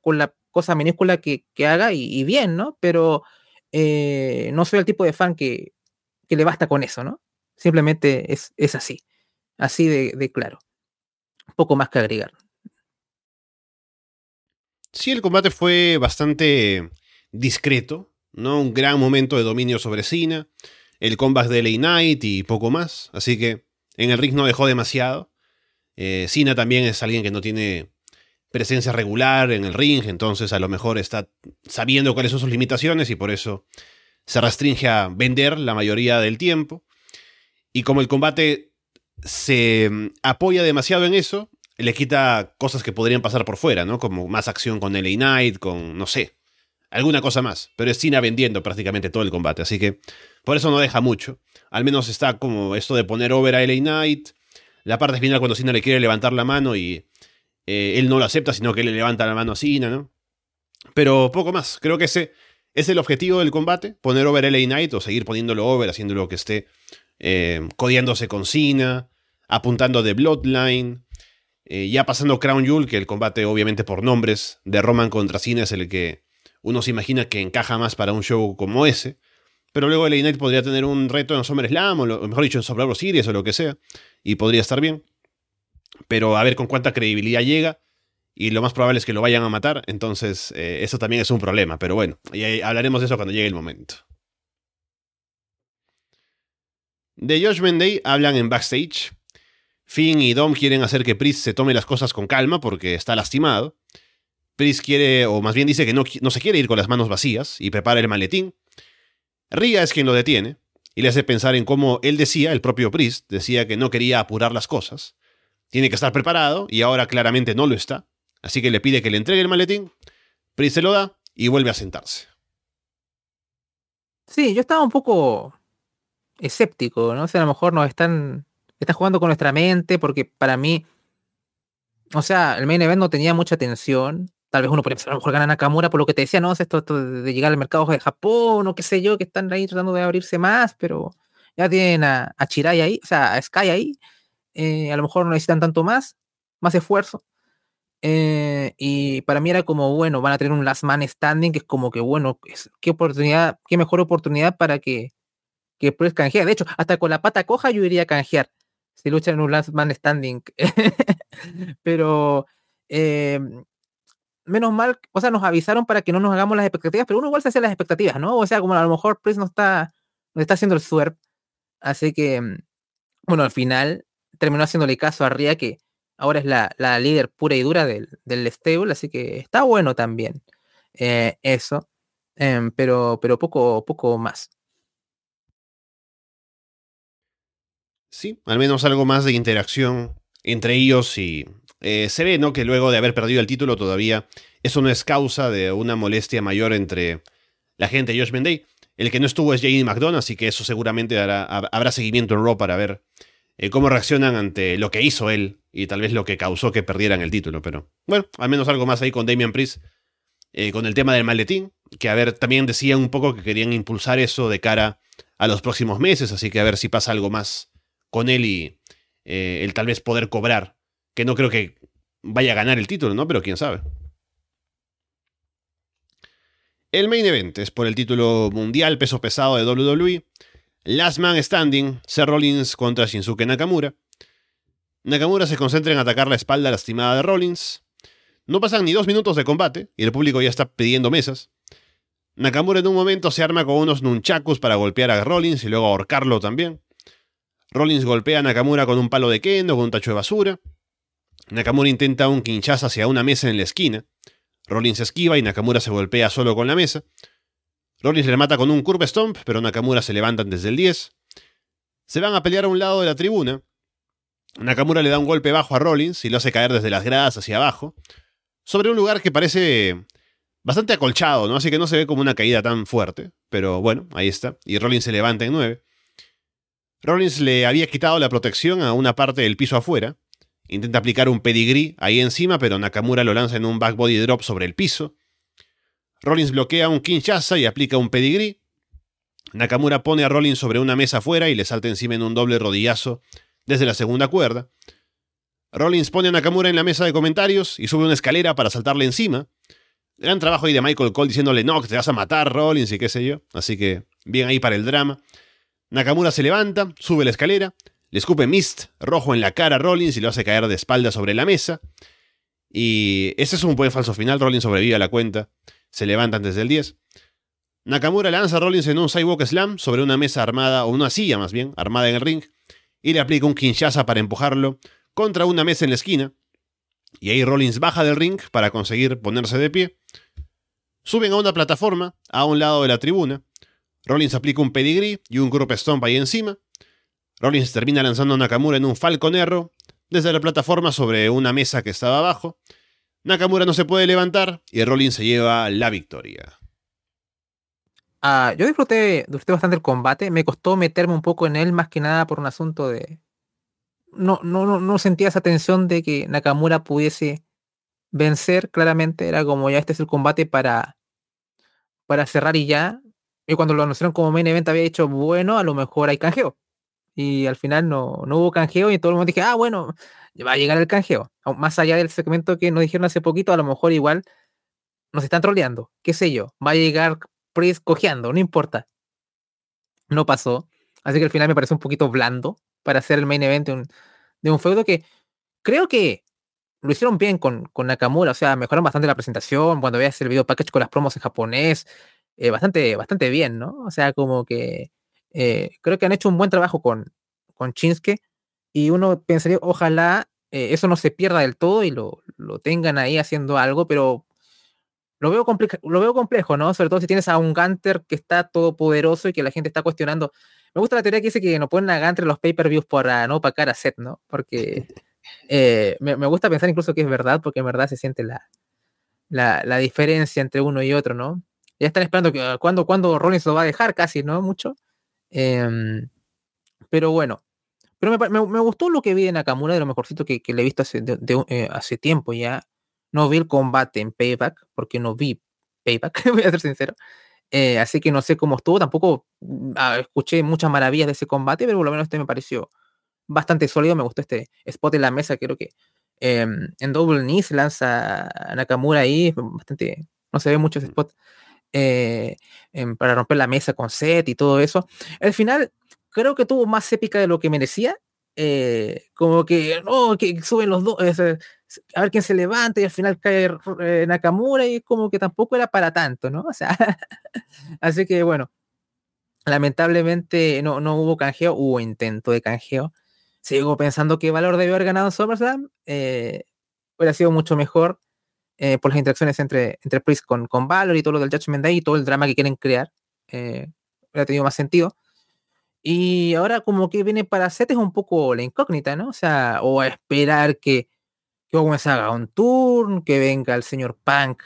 con la cosa minúscula que, que haga y, bien, ¿no? Pero eh, no soy el tipo de fan que, que le basta con eso, ¿no? Simplemente es, es así, así de claro poco más que agregar. Sí, el combate fue bastante discreto, ¿no? Un gran momento de dominio sobre Cena, el combate de Lay Knight y poco más, así que en el ring no dejó demasiado. Eh, Cena también es alguien que no tiene presencia regular en el ring, entonces a lo mejor está sabiendo cuáles son sus limitaciones y por eso se restringe a vender la mayoría del tiempo. Y como el combate se mm, apoya demasiado en eso, le quita cosas que podrían pasar por fuera, ¿no? Como más acción con LA Knight, con, no sé, alguna cosa más. Pero es Cena vendiendo prácticamente todo el combate, así que por eso no deja mucho. Al menos está como esto de poner over a LA Knight. La parte final cuando Cena le quiere levantar la mano y eh, él no lo acepta, sino que le levanta la mano a Cena, ¿no? Pero poco más. Creo que ese es el objetivo del combate, poner over a LA Knight o seguir poniéndolo over, haciéndolo que esté eh, con Cena, apuntando de Bloodline, eh, ya pasando Crown Jewel, que el combate obviamente por nombres de Roman contra Cena es el que uno se imagina que encaja más para un show como ese. Pero luego el Knight podría tener un reto en SummerSlam, o, o mejor dicho en Survivor Series o lo que sea, y podría estar bien. pero a ver con cuánta credibilidad llega. Y lo más probable es que lo vayan a matar, entonces eh, eso también es un problema. Pero bueno, y hablaremos de eso cuando llegue el momento. De Judgment Day hablan en backstage. Finn y Dom quieren hacer que Priest se tome las cosas con calma porque está lastimado. Priest quiere, o más bien dice que no, no se quiere ir con las manos vacías y prepara el maletín. Ria es quien lo detiene y le hace pensar en cómo él decía, el propio Priest, decía que no quería apurar las cosas. Tiene que estar preparado y ahora claramente no lo está. Así que le pide que le entregue el maletín. Priest se lo da y vuelve a sentarse. Sí, yo estaba un poco escéptico, ¿no? O sea, a lo mejor nos están, están jugando con nuestra mente, porque para mí, o sea, el main event no tenía mucha atención. Tal vez uno podría pensar, a lo mejor gana Nakamura por lo que te decía, ¿no? Esto, esto de llegar al mercado de Japón o qué sé yo, que están ahí tratando de abrirse más, pero ya tienen a, a Chirai ahí, o sea, a Sky ahí. Eh, a lo mejor no necesitan tanto más, más esfuerzo. Eh, y para mí era como, bueno, van a tener un last man standing, que es como que, bueno, qué oportunidad, qué mejor oportunidad para que que puedes canjear. De hecho, hasta con la pata coja yo iría a canjear si luchan en un last man standing. [LAUGHS] pero em, menos mal, o sea, nos avisaron para que no nos hagamos las expectativas, pero uno igual se hace las expectativas, ¿no? O sea, como a lo mejor Priest no está, no está haciendo el swerve. Así que, em, bueno, al final terminó haciéndole caso a Ria, que ahora es la, líder pura y dura del, del stable, así que está bueno también eh, eso. Em, pero, pero poco, poco más. Sí, al menos algo más de interacción entre ellos y eh, se ve, ¿no? Que luego de haber perdido el título todavía eso no es causa de una molestia mayor entre la gente de Josh Day. El que no estuvo es JD McDonald, así que eso seguramente habrá seguimiento en Raw para ver eh, cómo reaccionan ante lo que hizo él y tal vez lo que causó que perdieran el título. Pero bueno, al menos algo más ahí con Damian Priest, eh, con el tema del maletín, que a ver, también decían un poco que querían impulsar eso de cara a los próximos meses, así que a ver si pasa algo más con él y eh, el tal vez poder cobrar. Que no creo que vaya a ganar el título, ¿no? Pero quién sabe. El main event es por el título mundial peso pesado de WWE. Last Man Standing, Seth Rollins contra Shinsuke Nakamura. Nakamura se concentra en atacar la espalda lastimada de Rollins. No pasan ni dos minutos de combate y el público ya está pidiendo mesas. Nakamura en un momento se arma con unos nunchakus para golpear a Rollins y luego ahorcarlo también. Rollins golpea a Nakamura con un palo de kendo, con un tacho de basura. Nakamura intenta un quinchazo hacia una mesa en la esquina. Rollins esquiva y Nakamura se golpea solo con la mesa. Rollins le mata con un curve stomp, pero Nakamura se levanta desde el 10. Se van a pelear a un lado de la tribuna. Nakamura le da un golpe bajo a Rollins y lo hace caer desde las gradas hacia abajo, sobre un lugar que parece bastante acolchado, ¿no? Así que no se ve como una caída tan fuerte, pero bueno, ahí está. Y Rollins se levanta en 9. Rollins le había quitado la protección a una parte del piso afuera. Intenta aplicar un pedigree ahí encima, pero Nakamura lo lanza en un back body drop sobre el piso. Rollins bloquea un Kinshasa y aplica un pedigree. Nakamura pone a Rollins sobre una mesa afuera y le salta encima en un doble rodillazo desde la segunda cuerda. Rollins pone a Nakamura en la mesa de comentarios y sube una escalera para saltarle encima. Gran trabajo ahí de Michael Cole diciéndole no, que te vas a matar, Rollins y qué sé yo. Así que bien ahí para el drama. Nakamura se levanta, sube la escalera, le escupe mist rojo en la cara a Rollins y lo hace caer de espalda sobre la mesa. Y ese es un buen falso final, Rollins sobrevive a la cuenta, se levanta antes del 10. Nakamura lanza a Rollins en un sidewalk slam sobre una mesa armada, o una silla más bien, armada en el ring, y le aplica un Kinshasa para empujarlo contra una mesa en la esquina. Y ahí Rollins baja del ring para conseguir ponerse de pie. Suben a una plataforma a un lado de la tribuna Rollins aplica un pedigree y un group stomp ahí encima. Rollins termina lanzando a Nakamura en un falconero desde la plataforma sobre una mesa que estaba abajo. Nakamura no se puede levantar y Rollins se lleva la victoria. Ah, yo disfruté, disfruté bastante el combate. Me costó meterme un poco en él, más que nada por un asunto de. No, no, no, no sentía esa tensión de que Nakamura pudiese vencer. Claramente era como ya este es el combate para, para cerrar y ya. Y cuando lo anunciaron como main event había dicho, bueno, a lo mejor hay canjeo. Y al final no, no hubo canjeo y todo el mundo dije, ah, bueno, va a llegar el canjeo. Más allá del segmento que nos dijeron hace poquito, a lo mejor igual nos están troleando, qué sé yo, va a llegar Priest cojeando, no importa. No pasó. Así que al final me parece un poquito blando para hacer el main event de un, de feudo que creo que lo hicieron bien con, con Nakamura, o sea, mejoraron bastante la presentación, cuando veas el video package con las promos en japonés, eh, bastante, bastante bien, ¿no? O sea, como que eh, creo que han hecho un buen trabajo con, con Shinsuke y uno pensaría, ojalá eh, eso no se pierda del todo y lo, lo tengan ahí haciendo algo, pero lo veo, lo veo complejo, ¿no? Sobre todo si tienes a un Gunter que está todopoderoso y que la gente está cuestionando. Me gusta la teoría que dice que no ponen a Gunter los pay-per-views para no opacar a Seth, ¿no? Porque [LAUGHS] eh, me, gusta pensar incluso que es verdad, porque en verdad se siente la, la, diferencia entre uno y otro, ¿no? Ya están esperando que cuando, cuando Rollins lo va a dejar casi, ¿no? Mucho. Em, pero bueno. Pero me, gustó lo que vi en Nakamura, de lo mejorcito que, le he visto hace, eh, hace tiempo ya. No vi el combate en Payback, porque no vi Payback, [LAUGHS] voy a ser sincero. Eh, así que no sé cómo estuvo. Tampoco mm, ah, escuché muchas maravillas de ese combate, pero por lo menos este me pareció bastante sólido. Me gustó este spot en la mesa. Creo que em, en Double Knee se lanza Nakamura ahí. Bastante. No se ve mucho ese spot. Eh, em, para romper la mesa con set y todo eso. Al final, creo que tuvo más épica de lo que merecía. Eh, como que, no, que suben los dos, a ver quién se levanta y al final cae eh, Nakamura y como que tampoco era para tanto, ¿no? [LAUGHS] O sea, así que bueno, lamentablemente no, no hubo canjeo, hubo intento de canjeo. Sigo pensando que Valor debió haber ganado SummerSlam, eh, hubiera sido mucho mejor eh, por las interacciones entre, entre Priest con, con Valor y todo lo del Judgment Day y todo el drama que quieren crear, eh, hubiera tenido más sentido. Y ahora como que viene para Seth es un poco la incógnita, ¿no? O sea, o a esperar que, que Owens haga un turn, que venga el señor Punk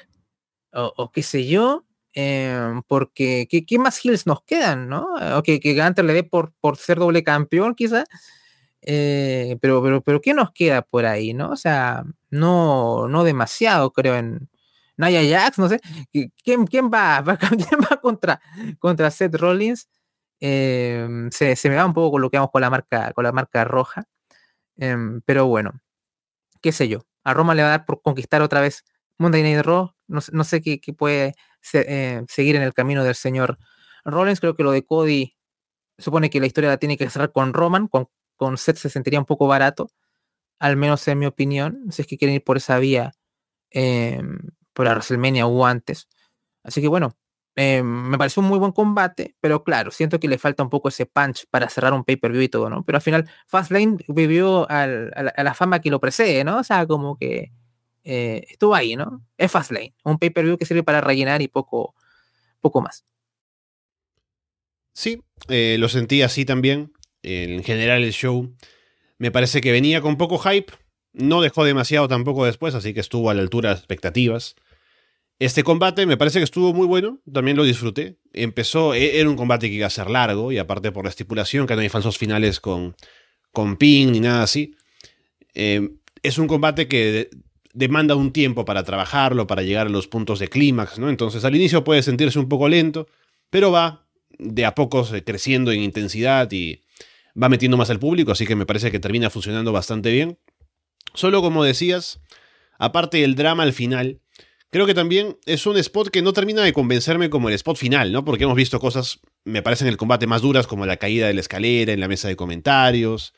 o, qué sé yo, em, porque ¿qué, más heels nos quedan, no? O que, que Gunter le dé por, por ser doble campeón quizás, eh, pero, pero, pero ¿qué nos queda por ahí, no? O sea, no, no demasiado creo en... Naya Jax, no sé, ¿quién, quién, [LAUGHS] va, ¿quién va contra, contra Seth Rollins? Em, se, me va un poco con lo que vamos con la marca, con la marca roja. Em, pero bueno, qué sé yo. A Roma le va a dar por conquistar otra vez Monday Night Raw. No, no sé qué, puede eh, seguir en el camino del señor Rollins. Creo que lo de Cody supone que la historia la tiene que cerrar con Roman. Con, con Seth se sentiría un poco barato, al menos en mi opinión. Si es que quieren ir por esa vía em, por la WrestleMania o antes. Así que bueno, eh, me pareció un muy buen combate, pero claro, siento que le falta un poco ese punch para cerrar un pay-per-view y todo, ¿no? Pero al final, Fastlane vivió a, la, fama que lo precede, ¿no? O sea, como que eh, estuvo ahí, ¿no? Es Fastlane, un pay-per-view que sirve para rellenar y poco, poco más. Sí, eh, lo sentí así también. En general, el show me parece que venía con poco hype, no dejó demasiado tampoco después, así que estuvo a la altura de las expectativas. Este combate me parece que estuvo muy bueno, también lo disfruté. Empezó, e, era un combate que iba a ser largo, y aparte por la estipulación, que no hay falsos finales con, con ping ni nada así. Em, es un combate que demanda un tiempo para trabajarlo, para llegar a los puntos de clímax, ¿no? Entonces al inicio puede sentirse un poco lento, pero va de a poco eh, creciendo en intensidad y va metiendo más al público, así que me parece que termina funcionando bastante bien. Solo como decías, aparte del drama al final, Creo que también es un spot que no termina de convencerme como el spot final, ¿no? Porque hemos visto cosas, me parecen en el combate más duras, como la caída de la escalera en la mesa de comentarios.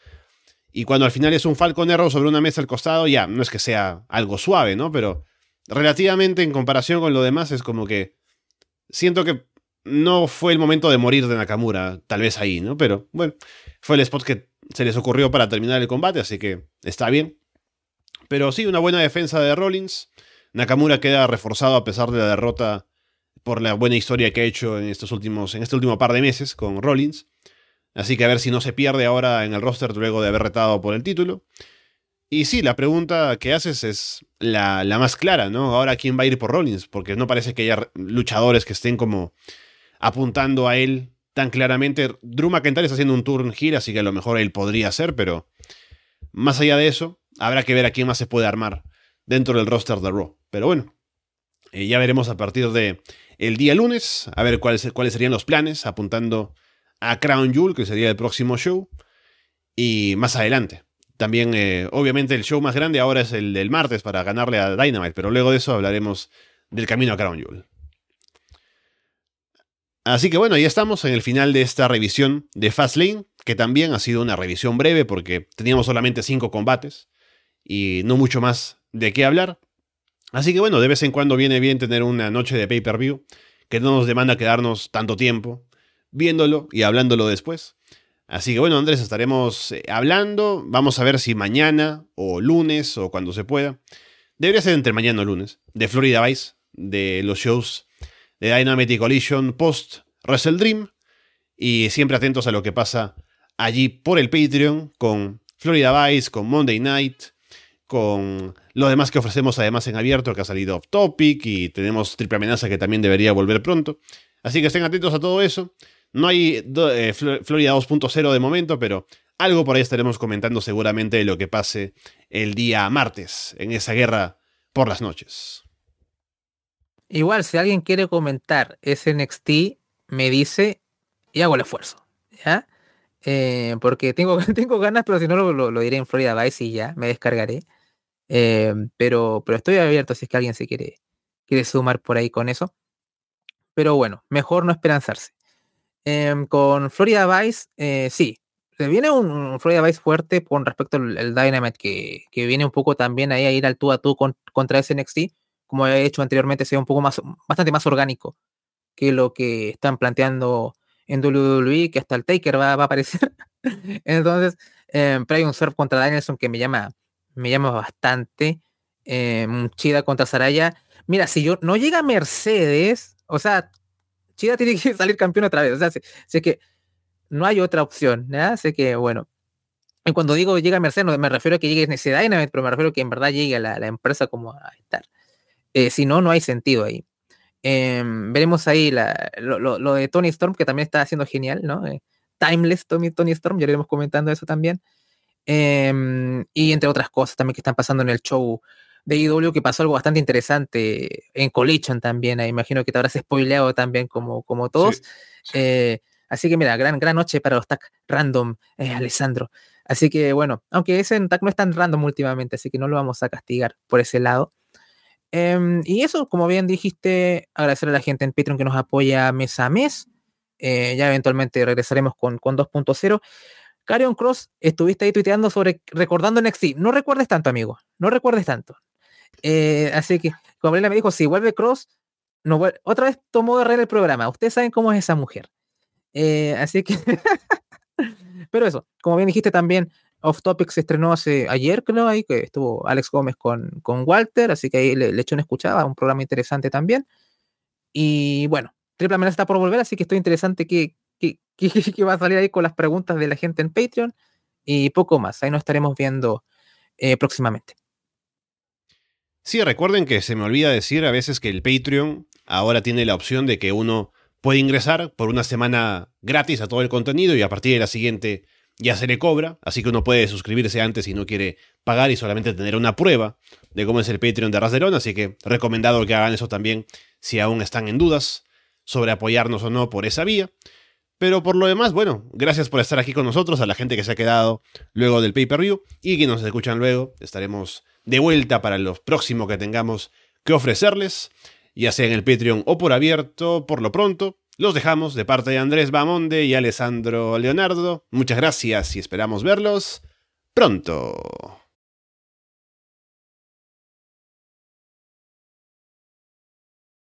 Y cuando al final es un Falcon sobre una mesa al costado, ya, no es que sea algo suave, ¿no? Pero relativamente en comparación con lo demás es como que siento que no fue el momento de morir de Nakamura, tal vez ahí, ¿no? Pero bueno, fue el spot que se les ocurrió para terminar el combate, así que está bien. Pero sí, una buena defensa de Rollins. Nakamura queda reforzado a pesar de la derrota por la buena historia que ha hecho en estos últimos, en este último par de meses con Rollins. Así que a ver si no se pierde ahora en el roster luego de haber retado por el título. Y sí, la pregunta que haces es la, más clara, ¿no? Ahora, ¿quién va a ir por Rollins? Porque no parece que haya luchadores que estén como apuntando a él tan claramente. Drew McIntyre está haciendo un turn gira, así que a lo mejor él podría ser, pero más allá de eso, habrá que ver a quién más se puede armar dentro del roster de Raw. Pero bueno, eh, ya veremos a partir de el día lunes, a ver cuáles, cuáles serían los planes, apuntando a Crown Jewel, que sería el próximo show, y más adelante. También, eh, obviamente, el show más grande ahora es el del martes para ganarle a Dynamite, pero luego de eso hablaremos del camino a Crown Jewel. Así que bueno, ya estamos en el final de esta revisión de Fastlane, que también ha sido una revisión breve porque teníamos solamente cinco combates y no mucho más de qué hablar. Así que bueno, de vez en cuando viene bien tener una noche de pay-per-view que no nos demanda quedarnos tanto tiempo viéndolo y hablándolo después. Así que bueno, Andrés, estaremos eh, hablando. Vamos a ver si mañana o lunes o cuando se pueda. Debería ser entre mañana o lunes. De Florida Vice, de los shows de Dynamite Collision post Wrestle Dream. Y siempre atentos a lo que pasa allí por el Patreon con Florida Vice, con Monday Night, con lo demás que ofrecemos además en abierto, que ha salido off topic y tenemos triple amenaza que también debería volver pronto. Así que estén atentos a todo eso. No hay eh, Florida 2.0 de momento, pero algo por ahí estaremos comentando seguramente de lo que pase el día martes en esa guerra por las noches. Igual, si alguien quiere comentar ese NXT, me dice y hago el esfuerzo. ¿Ya? Eh, porque tengo, [LAUGHS] tengo ganas, pero si no lo, diré en Florida Vice y ya, me descargaré. Eh, pero, pero estoy abierto si es que alguien se quiere, quiere sumar por ahí con eso. Pero bueno, mejor no esperanzarse. Em, con Florida Vice, eh, sí, se viene un, Florida Vice fuerte con respecto al, Dynamite, que, que, viene un poco también ahí a ir al tú a tú contra ese NXT, como he hecho anteriormente, sea un poco más, bastante más orgánico que lo que están planteando en WWE, que hasta el Taker va, a aparecer. [LAUGHS] Entonces, eh, hay un surf contra Danielson que me llama, me llama bastante. Eh, Chida contra Saraya. Mira, si yo no llega Mercedes, o sea, Chida tiene que [LAUGHS] salir campeón otra vez. O sea, sé, que no hay otra opción. ¿ya? Sé que, bueno. Y cuando digo llega Mercedes, no me refiero a que llegue ese Dynamite, pero me refiero a que en verdad llegue a la, empresa como a estar. Eh, si no, no hay sentido ahí. Em, veremos ahí lo, de Tony Storm, que también está haciendo genial, ¿no? Eh, timeless Tony, Tony Storm, ya iremos comentando eso también. Em, y entre otras cosas también que están pasando en el show de IW, que pasó algo bastante interesante en Collision también. Imagino que te habrás spoileado también como, como todos. Eh, así que mira, gran, gran noche para los tag random, Alessandro. Así que bueno, aunque ese tag no es tan random últimamente, así que no lo vamos a castigar por ese lado. Em, y eso, como bien dijiste, agradecer a la gente en Patreon que nos apoya mes a mes. Eh, ya eventualmente regresaremos con, con 2.0. Carion Cross, estuviste ahí tuiteando sobre recordando NXT. No recuerdes tanto, amigo. No recuerdes tanto. Eh, así que, como me dijo, si vuelve Cross, no otra vez tomó de el programa. Ustedes saben cómo es esa mujer. Eh, así que. [LAUGHS] Pero eso, como bien dijiste también, Off Topic se estrenó hace ayer, creo, ahí, que estuvo Alex Gómez con, con Walter, así que ahí le, le eché una escuchada, un programa interesante también. Y bueno, Triple Amenaza está por volver, así que estoy interesante [LAUGHS] que, que, va a salir ahí con las preguntas de la gente en Patreon y poco más. Ahí nos estaremos viendo eh, próximamente. Sí, recuerden que se me olvida decir a veces que el Patreon ahora tiene la opción de que uno puede ingresar por una semana gratis a todo el contenido y a partir de la siguiente ya se le cobra, así que uno puede suscribirse antes si no quiere pagar y solamente tener una prueba de cómo es el Patreon de Rasderón, así que recomendado que hagan eso también si aún están en dudas sobre apoyarnos o no por esa vía. Pero por lo demás, bueno, gracias por estar aquí con nosotros, a la gente que se ha quedado luego del pay-per-view y que nos escuchan luego. Estaremos de vuelta para lo próximo que tengamos que ofrecerles, ya sea en el Patreon o por abierto, por lo pronto. Los dejamos de parte de Andrés Bamonde y Alessandro Leonardo. Muchas gracias y esperamos verlos pronto.